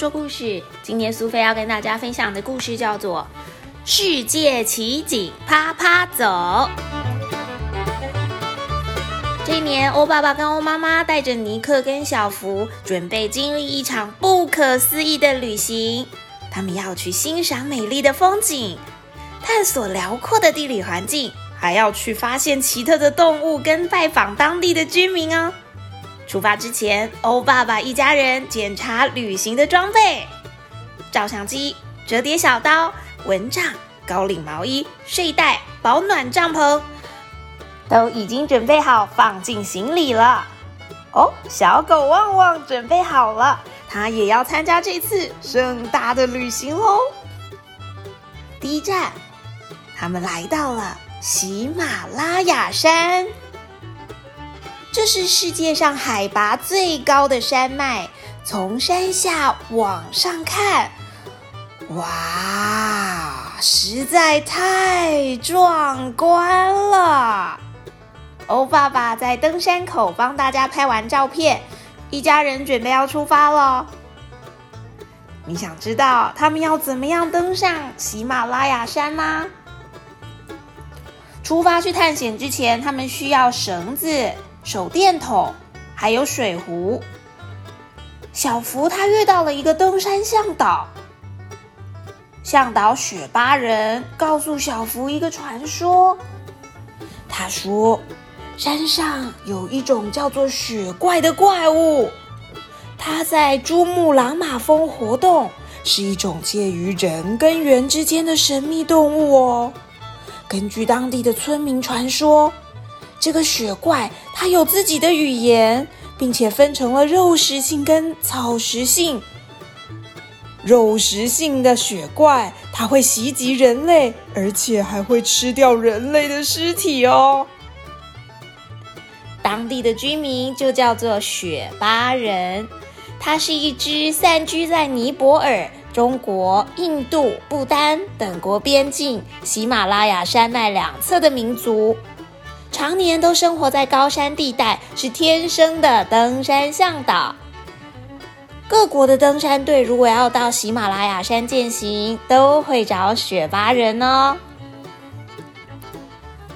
说故事。今年苏菲要跟大家分享的故事叫做《世界奇景啪啪走》。这一年，欧爸爸跟欧妈妈带着尼克跟小福，准备经历一场不可思议的旅行。他们要去欣赏美丽的风景，探索辽阔的地理环境，还要去发现奇特的动物，跟拜访当地的居民哦。出发之前，欧爸爸一家人检查旅行的装备：照相机、折叠小刀、蚊帐、高领毛衣、睡袋、保暖帐篷，都已经准备好放进行李了。哦，小狗旺旺准备好了，它也要参加这次盛大的旅行喽。第一站，他们来到了喜马拉雅山。这是世界上海拔最高的山脉，从山下往上看，哇，实在太壮观了！欧爸爸在登山口帮大家拍完照片，一家人准备要出发了。你想知道他们要怎么样登上喜马拉雅山吗？出发去探险之前，他们需要绳子。手电筒，还有水壶。小福他遇到了一个登山向导，向导雪巴人告诉小福一个传说。他说，山上有一种叫做雪怪的怪物，它在珠穆朗玛峰活动，是一种介于人跟猿之间的神秘动物哦。根据当地的村民传说。这个雪怪它有自己的语言，并且分成了肉食性跟草食性。肉食性的雪怪，它会袭击人类，而且还会吃掉人类的尸体哦。当地的居民就叫做雪巴人，它是一支散居在尼泊尔、中国、印度、不丹等国边境、喜马拉雅山脉两侧的民族。常年都生活在高山地带，是天生的登山向导。各国的登山队如果要到喜马拉雅山践行，都会找雪巴人哦。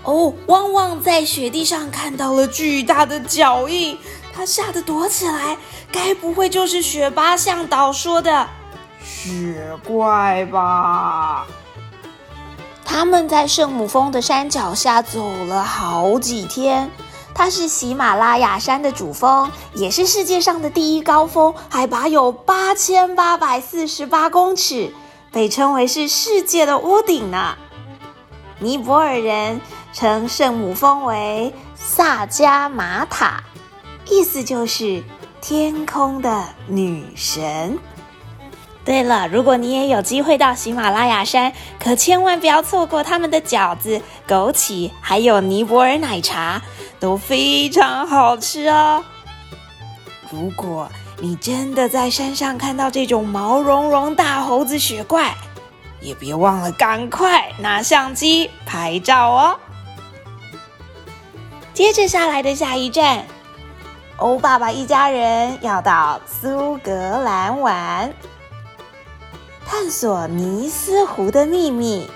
哦，汪汪在雪地上看到了巨大的脚印，他吓得躲起来。该不会就是雪巴向导说的雪怪吧？他们在圣母峰的山脚下走了好几天。它是喜马拉雅山的主峰，也是世界上的第一高峰，海拔有八千八百四十八公尺，被称为是世界的屋顶呢。尼泊尔人称圣母峰为萨迦玛塔，意思就是天空的女神。对了，如果你也有机会到喜马拉雅山，可千万不要错过他们的饺子、枸杞，还有尼泊尔奶茶，都非常好吃哦。如果你真的在山上看到这种毛茸茸大猴子雪怪，也别忘了赶快拿相机拍照哦。接着下来的下一站，欧爸爸一家人要到苏格兰玩。探索尼斯湖的秘密。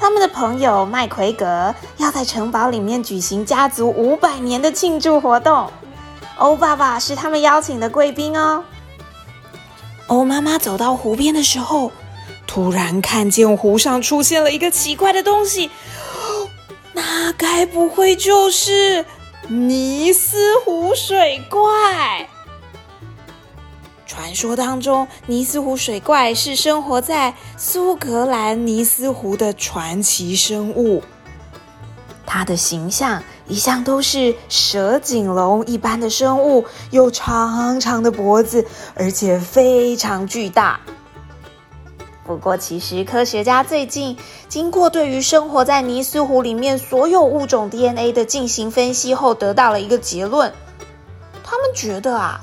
他们的朋友麦奎格要在城堡里面举行家族五百年的庆祝活动。欧爸爸是他们邀请的贵宾哦。欧妈妈走到湖边的时候，突然看见湖上出现了一个奇怪的东西。那该不会就是尼斯湖水怪？传说当中，尼斯湖水怪是生活在苏格兰尼斯湖的传奇生物。它的形象一向都是蛇颈龙一般的生物，有长长的脖子，而且非常巨大。不过，其实科学家最近经过对于生活在尼斯湖里面所有物种 DNA 的进行分析后，得到了一个结论：他们觉得啊。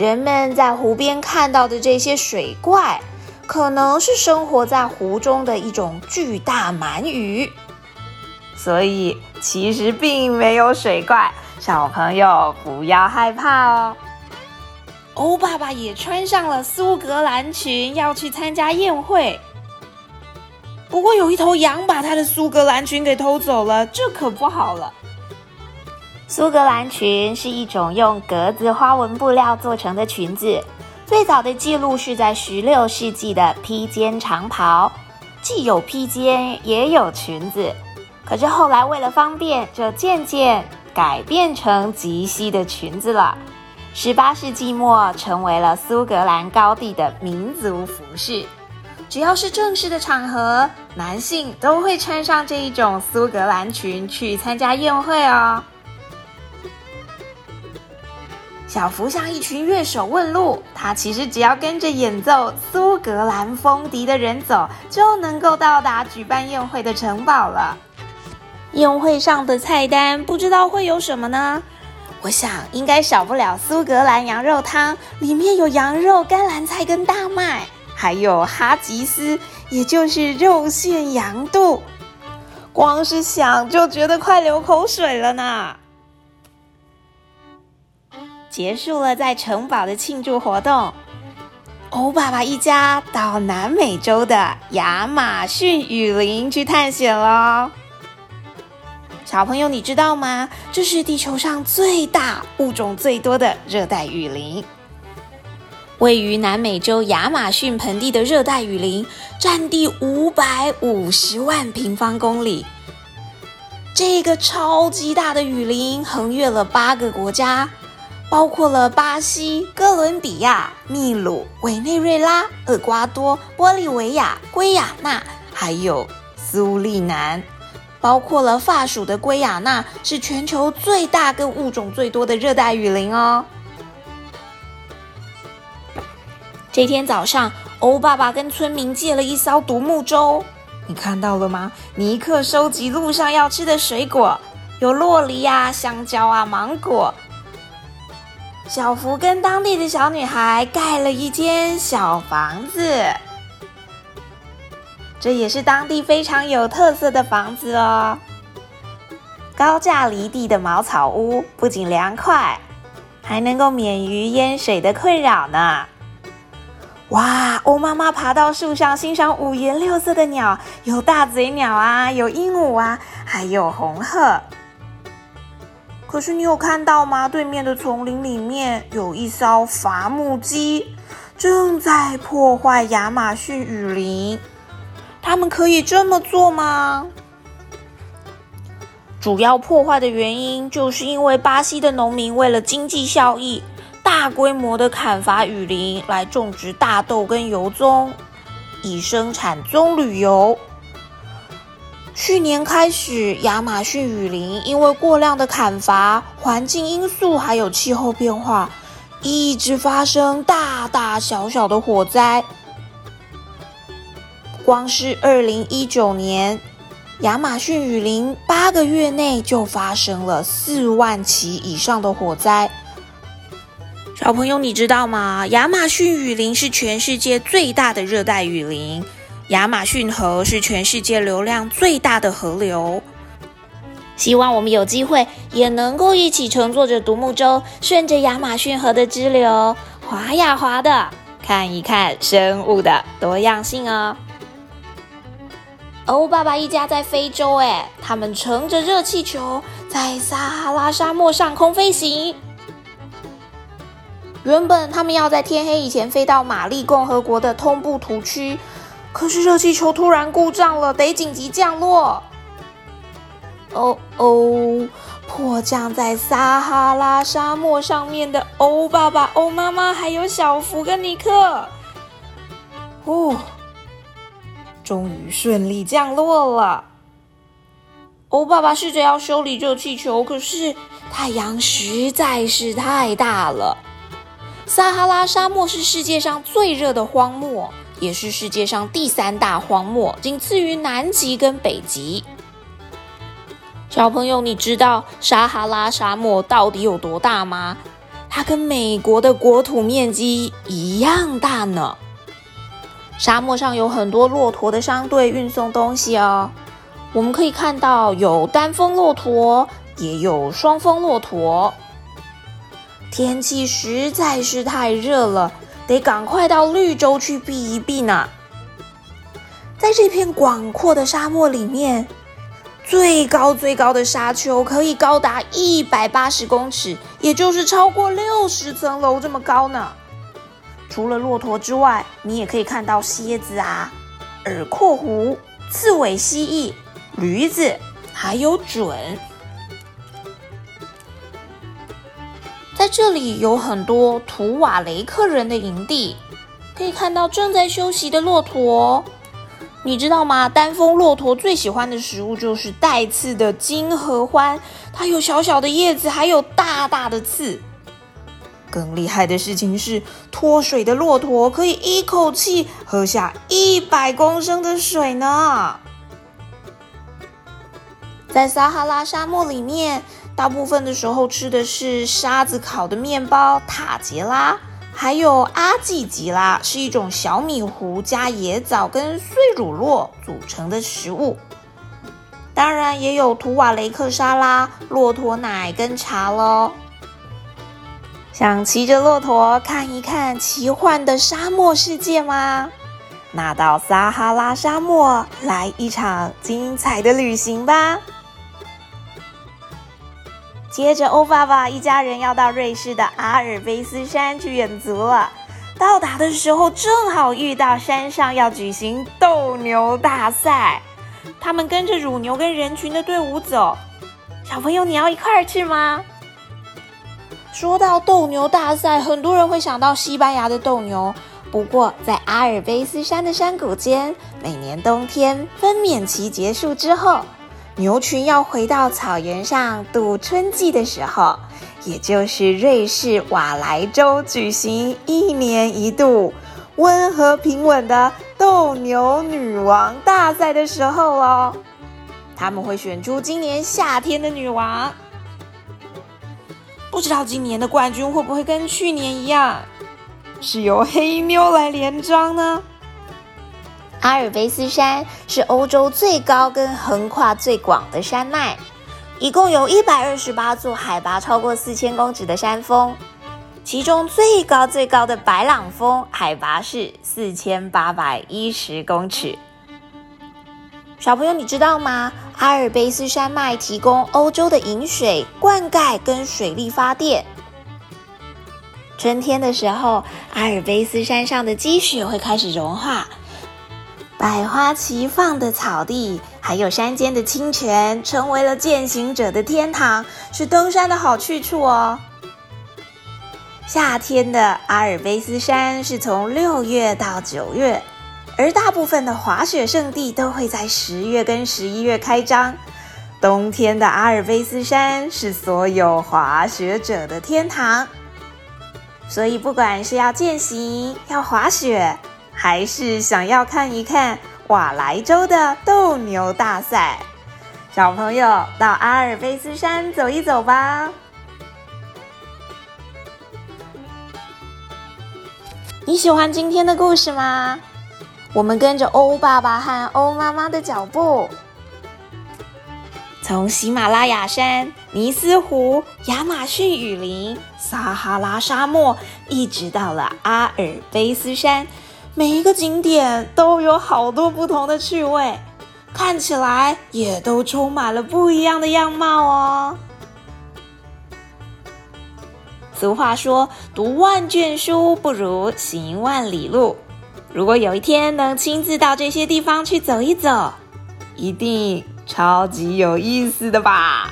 人们在湖边看到的这些水怪，可能是生活在湖中的一种巨大鳗鱼，所以其实并没有水怪，小朋友不要害怕哦。欧爸爸也穿上了苏格兰裙，要去参加宴会。不过有一头羊把他的苏格兰裙给偷走了，这可不好了。苏格兰裙是一种用格子花纹布料做成的裙子，最早的记录是在十六世纪的披肩长袍，既有披肩也有裙子。可是后来为了方便，就渐渐改变成及膝的裙子了。十八世纪末，成为了苏格兰高地的民族服饰。只要是正式的场合，男性都会穿上这一种苏格兰裙去参加宴会哦。小福向一群乐手问路，他其实只要跟着演奏苏格兰风笛的人走，就能够到达举办宴会的城堡了。宴会上的菜单不知道会有什么呢？我想应该少不了苏格兰羊肉汤，里面有羊肉、甘蓝菜跟大麦，还有哈吉斯，也就是肉馅羊肚。光是想就觉得快流口水了呢。结束了在城堡的庆祝活动，欧爸爸一家到南美洲的亚马逊雨林去探险喽。小朋友，你知道吗？这是地球上最大、物种最多的热带雨林。位于南美洲亚马逊盆地的热带雨林，占地五百五十万平方公里。这个超级大的雨林横越了八个国家，包括了巴西、哥伦比亚、秘鲁、委内瑞拉、厄瓜多、玻利维亚、圭亚那，还有苏利南。包括了法属的圭亚那，是全球最大跟物种最多的热带雨林哦。这天早上，欧爸爸跟村民借了一艘独木舟，你看到了吗？尼克收集路上要吃的水果，有洛梨啊、香蕉啊、芒果。小福跟当地的小女孩盖了一间小房子。这也是当地非常有特色的房子哦。高架离地的茅草屋不仅凉快，还能够免于淹水的困扰呢。哇，欧妈妈爬到树上欣赏五颜六色的鸟，有大嘴鸟啊，有鹦鹉啊，还有红鹤。可是你有看到吗？对面的丛林里面有一艘伐木机，正在破坏亚马逊雨林。他们可以这么做吗？主要破坏的原因，就是因为巴西的农民为了经济效益，大规模的砍伐雨林来种植大豆跟油棕，以生产棕榈油。去年开始，亚马逊雨林因为过量的砍伐、环境因素还有气候变化，一直发生大大小小的火灾。光是二零一九年，亚马逊雨林八个月内就发生了四万起以上的火灾。小朋友，你知道吗？亚马逊雨林是全世界最大的热带雨林，亚马逊河是全世界流量最大的河流。希望我们有机会也能够一起乘坐着独木舟，顺着亚马逊河的支流滑呀滑的，看一看生物的多样性哦。欧爸爸一家在非洲，哎，他们乘着热气球在撒哈拉沙漠上空飞行。原本他们要在天黑以前飞到马利共和国的通布图区，可是热气球突然故障了，得紧急降落。哦哦，迫降在撒哈拉沙漠上面的欧爸爸、欧妈妈还有小福跟尼克，哦。终于顺利降落了。欧爸爸试着要修理热气球，可是太阳实在是太大了。撒哈拉沙漠是世界上最热的荒漠，也是世界上第三大荒漠，仅次于南极跟北极。小朋友，你知道撒哈拉沙漠到底有多大吗？它跟美国的国土面积一样大呢。沙漠上有很多骆驼的商队运送东西哦。我们可以看到有单峰骆驼，也有双峰骆驼。天气实在是太热了，得赶快到绿洲去避一避呢。在这片广阔的沙漠里面，最高最高的沙丘可以高达一百八十公尺，也就是超过六十层楼这么高呢。除了骆驼之外，你也可以看到蝎子啊、耳廓狐、刺尾蜥蜴、驴子，还有准。这里有很多图瓦雷克人的营地，可以看到正在休息的骆驼。你知道吗？丹峰骆驼最喜欢的食物就是带刺的金合欢，它有小小的叶子，还有大大的刺。更厉害的事情是，脱水的骆驼可以一口气喝下一百公升的水呢。在撒哈拉沙漠里面，大部分的时候吃的是沙子烤的面包塔杰拉。还有阿季吉拉是一种小米糊加野枣跟碎乳酪组成的食物，当然也有图瓦雷克沙拉、骆驼奶跟茶喽。想骑着骆驼看一看奇幻的沙漠世界吗？那到撒哈拉沙漠来一场精彩的旅行吧！接着，欧爸爸一家人要到瑞士的阿尔卑斯山去远足了。到达的时候，正好遇到山上要举行斗牛大赛，他们跟着乳牛跟人群的队伍走。小朋友，你要一块儿去吗？说到斗牛大赛，很多人会想到西班牙的斗牛。不过，在阿尔卑斯山的山谷间，每年冬天分娩期结束之后。牛群要回到草原上度春季的时候，也就是瑞士瓦莱州举行一年一度温和平稳的斗牛女王大赛的时候哦，他们会选出今年夏天的女王。不知道今年的冠军会不会跟去年一样，是由黑妞来连庄呢？阿尔卑斯山是欧洲最高跟横跨最广的山脉，一共有一百二十八座海拔超过四千公尺的山峰，其中最高最高的白朗峰海拔是四千八百一十公尺。小朋友，你知道吗？阿尔卑斯山脉提供欧洲的饮水、灌溉跟水力发电。春天的时候，阿尔卑斯山上的积雪会开始融化。百花齐放的草地，还有山间的清泉，成为了践行者的天堂，是登山的好去处哦。夏天的阿尔卑斯山是从六月到九月，而大部分的滑雪胜地都会在十月跟十一月开张。冬天的阿尔卑斯山是所有滑雪者的天堂，所以不管是要践行、要滑雪。还是想要看一看瓦莱州的斗牛大赛，小朋友到阿尔卑斯山走一走吧。你喜欢今天的故事吗？我们跟着欧爸爸和欧妈妈的脚步，从喜马拉雅山、尼斯湖、亚马逊雨林、撒哈拉沙漠，一直到了阿尔卑斯山。每一个景点都有好多不同的趣味，看起来也都充满了不一样的样貌哦。俗话说：“读万卷书不如行万里路。”如果有一天能亲自到这些地方去走一走，一定超级有意思的吧。